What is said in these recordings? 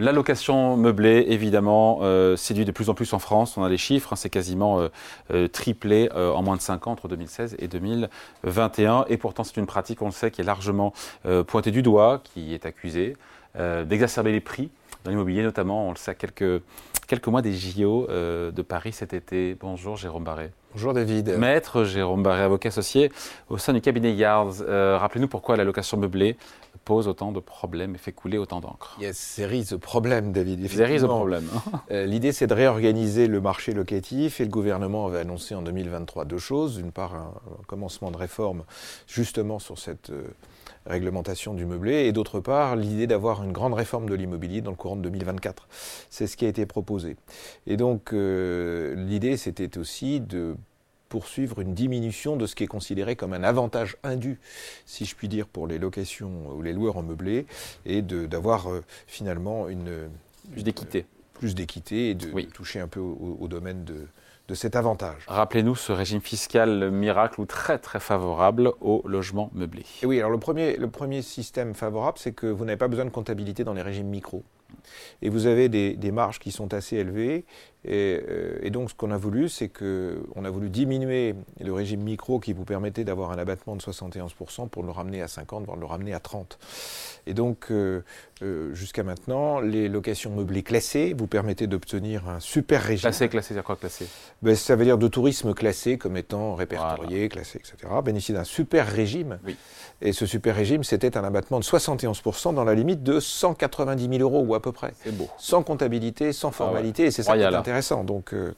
La location meublée, évidemment, euh, séduit de plus en plus en France. On a les chiffres, hein, c'est quasiment euh, euh, triplé en moins de 5 ans entre 2016 et 2021. Et pourtant, c'est une pratique, on le sait, qui est largement pointée du doigt, qui est accusée d'exacerber les prix dans l'immobilier, notamment, on le sait, à quelques, quelques mois des JO de Paris cet été. Bonjour Jérôme Barré. Bonjour David. Maître Jérôme Barré, avocat associé au sein du cabinet Yards. Rappelez-nous pourquoi la location meublée pose autant de problèmes et fait couler autant d'encre. Yes, série de problèmes, David. Série de problèmes. Euh, l'idée, c'est de réorganiser le marché locatif et le gouvernement avait annoncé en 2023 deux choses. D'une part, un, commencement de réforme justement sur cette euh, réglementation du meublé et d'autre part, l'idée d'avoir une grande réforme de l'immobilier dans le courant de 2024. C'est ce qui a été proposé. Et donc, euh, l'idée, c'était aussi de poursuivre une diminution de ce qui est considéré comme un avantage indu, si je puis dire, pour les locations ou les loueurs en meublé, et d'avoir euh, finalement une plus d'équité, plus d'équité et de, toucher un peu au, domaine de, de cet avantage. Rappelez-nous ce régime fiscal miracle ou très très favorable au logement meublé. Et oui, alors le premier, le premier système favorable, c'est que vous n'avez pas besoin de comptabilité dans les régimes micro. Et vous avez des, des marges qui sont assez élevées euh, et, donc, ce qu'on a voulu, c'est qu'on a voulu diminuer le régime micro qui vous permettait d'avoir un abattement de 71% pour le ramener à 50, voire le ramener à 30. Et donc, euh, euh, jusqu'à maintenant, les locations meublées classées vous permettaient d'obtenir un super régime. Classé, classé, c'est quoi classé? Ben, Ça veut dire de tourisme classé comme étant répertorié, classé, etc. Bénéficier d'un super régime. Oui. Et ce super régime, c'était un abattement de 71% dans la limite de 190 000 euros ou à peu près. C'est beau. Sans comptabilité, sans ah formalité, et c'est ça qui est intéressant. Donc, euh,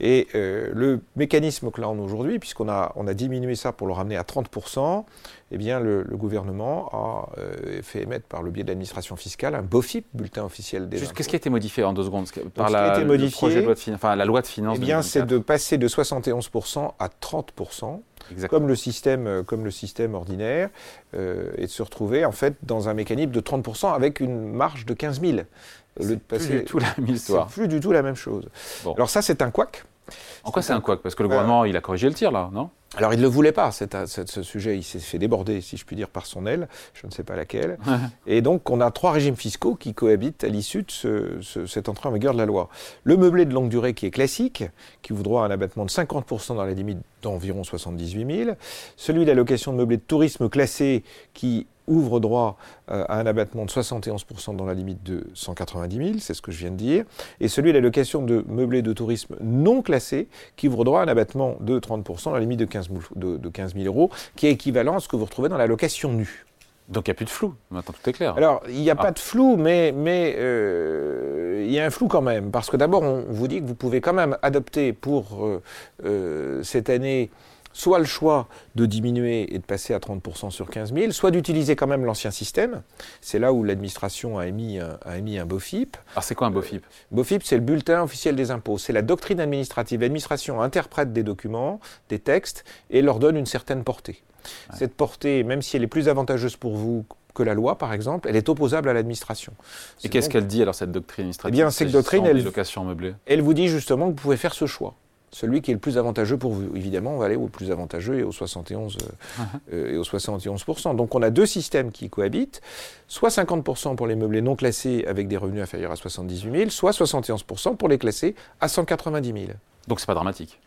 et euh, le mécanisme que l'on a aujourd'hui, puisqu'on a, on a diminué ça pour le ramener à 30%, eh bien le, gouvernement a euh, fait émettre par le biais de l'administration fiscale un BOFIP, bulletin officiel des Qu'est-ce qui a été modifié en deux secondes? Par la, été modifié, projet de loi de, enfin, la loi de finances Eh bien, c'est de passer de 71% à 30%. Comme le système, comme le système ordinaire, et de se retrouver en fait dans un mécanisme de 30% avec une marge de 15 000 plus du tout la même histoire. plus du tout la même chose. Alors ça, c'est un couac. En quoi c'est un couac? Parce que le gouvernement, il a corrigé le tir, là, non? Alors il ne le voulait pas, ce sujet, il s'est fait déborder, si je puis dire, par son aile, je ne sais pas laquelle. et donc on a trois régimes fiscaux qui cohabitent à l'issue de cette entrée en vigueur de la loi. Le meublé de longue durée qui est classique, qui ouvre droit à un abattement de 50% dans la limite d'environ 78 000. Celui de la location de meublé de tourisme classé qui ouvre droit euh, à un abattement de 71% dans la limite de 190 000, c'est ce que je viens de dire, et celui de la location de meublés de tourisme non classés, qui ouvre droit à un abattement de 30% dans la limite de 15, 000, de, 15 000 euros, qui est équivalent à ce que vous retrouvez dans la location nue. Donc il n'y a plus de flou, maintenant tout est clair. Alors il n'y a pas ah. de flou, mais, mais euh, il y a un flou quand même, parce que d'abord on vous dit que vous pouvez quand même adopter pour euh, cette année soit le choix de diminuer et de passer à 30% sur 15 000, soit d'utiliser quand même l'ancien système. C'est là où l'administration a émis, un, a émis un BOFIP. Alors c'est quoi un BOFIP BOFIP, c'est le bulletin officiel des impôts. C'est la doctrine administrative. L'administration interprète des documents, des textes, et leur donne une certaine portée. Cette portée, même si elle est plus avantageuse pour vous que la loi, par exemple, elle est opposable à l'administration. Et qu'est-ce qu'elle dit alors, cette doctrine administrative Eh bien, cette doctrine, elle, elle vous dit justement que vous pouvez faire ce choix celui qui est le plus avantageux pour vous. Évidemment, on va aller au plus avantageux et au 71, euh, uh-huh. euh, et au 71%. Donc on a deux systèmes qui cohabitent, soit 50% pour les meublés non classés avec des revenus inférieurs à 78 000, soit 71% pour les classés à 190 000. Donc c'est pas dramatique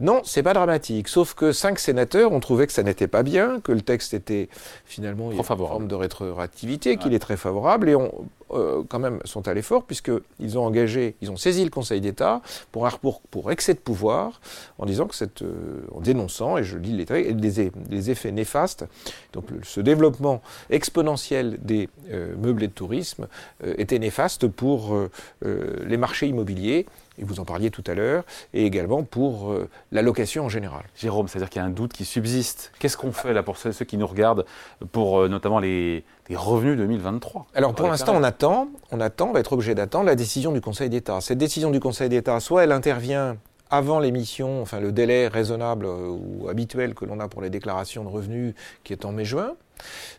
non, c'est pas dramatique. Sauf que cinq sénateurs ont trouvé que ça n'était pas bien, que le texte était finalement une forme de rétroactivité, qu'il est très favorable, et ont euh, quand même sont allés fort puisqu'ils ont engagé, ils ont saisi le Conseil d'État pour un pour, pour excès de pouvoir, en disant que cette, euh, en dénonçant, et je lis les, les, les effets néfastes, donc ce développement exponentiel des euh, meublés de tourisme était néfaste pour les marchés immobiliers et vous en parliez tout à l'heure, et également pour euh, la location en général. Jérôme, c'est-à-dire qu'il y a un doute qui subsiste. Qu'est-ce qu'on fait là pour ceux, qui nous regardent, pour euh, notamment les, revenus 2023 Alors pour l'instant, on on attend, on va être obligé d'attendre la décision du Conseil d'État. Cette décision du Conseil d'État, soit elle intervient avant l'émission, enfin le délai raisonnable euh, ou habituel que l'on a pour les déclarations de revenus qui est en mai-juin,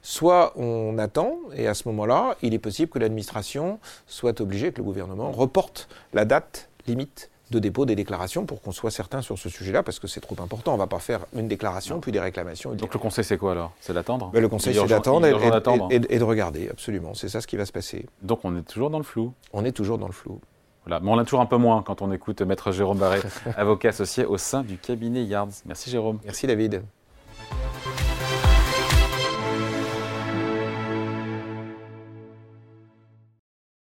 soit on attend et à ce moment-là, il est possible que l'administration soit obligée, que le gouvernement reporte la date limite de dépôt des déclarations pour qu'on soit certain sur ce sujet-là, parce que c'est trop important. On ne va pas faire une déclaration, puis des réclamations. Donc le conseil, c'est quoi alors? C'est d'attendre? Ben, Le conseil, c'est d'attendre et, et, de regarder, absolument. C'est ça ce qui va se passer. Donc on est toujours dans le flou On est toujours dans le flou. Voilà. Mais on l'a toujours un peu moins quand on écoute Maître Jérôme Barré, avocat associé au sein du cabinet Yards. Merci Jérôme. Merci David.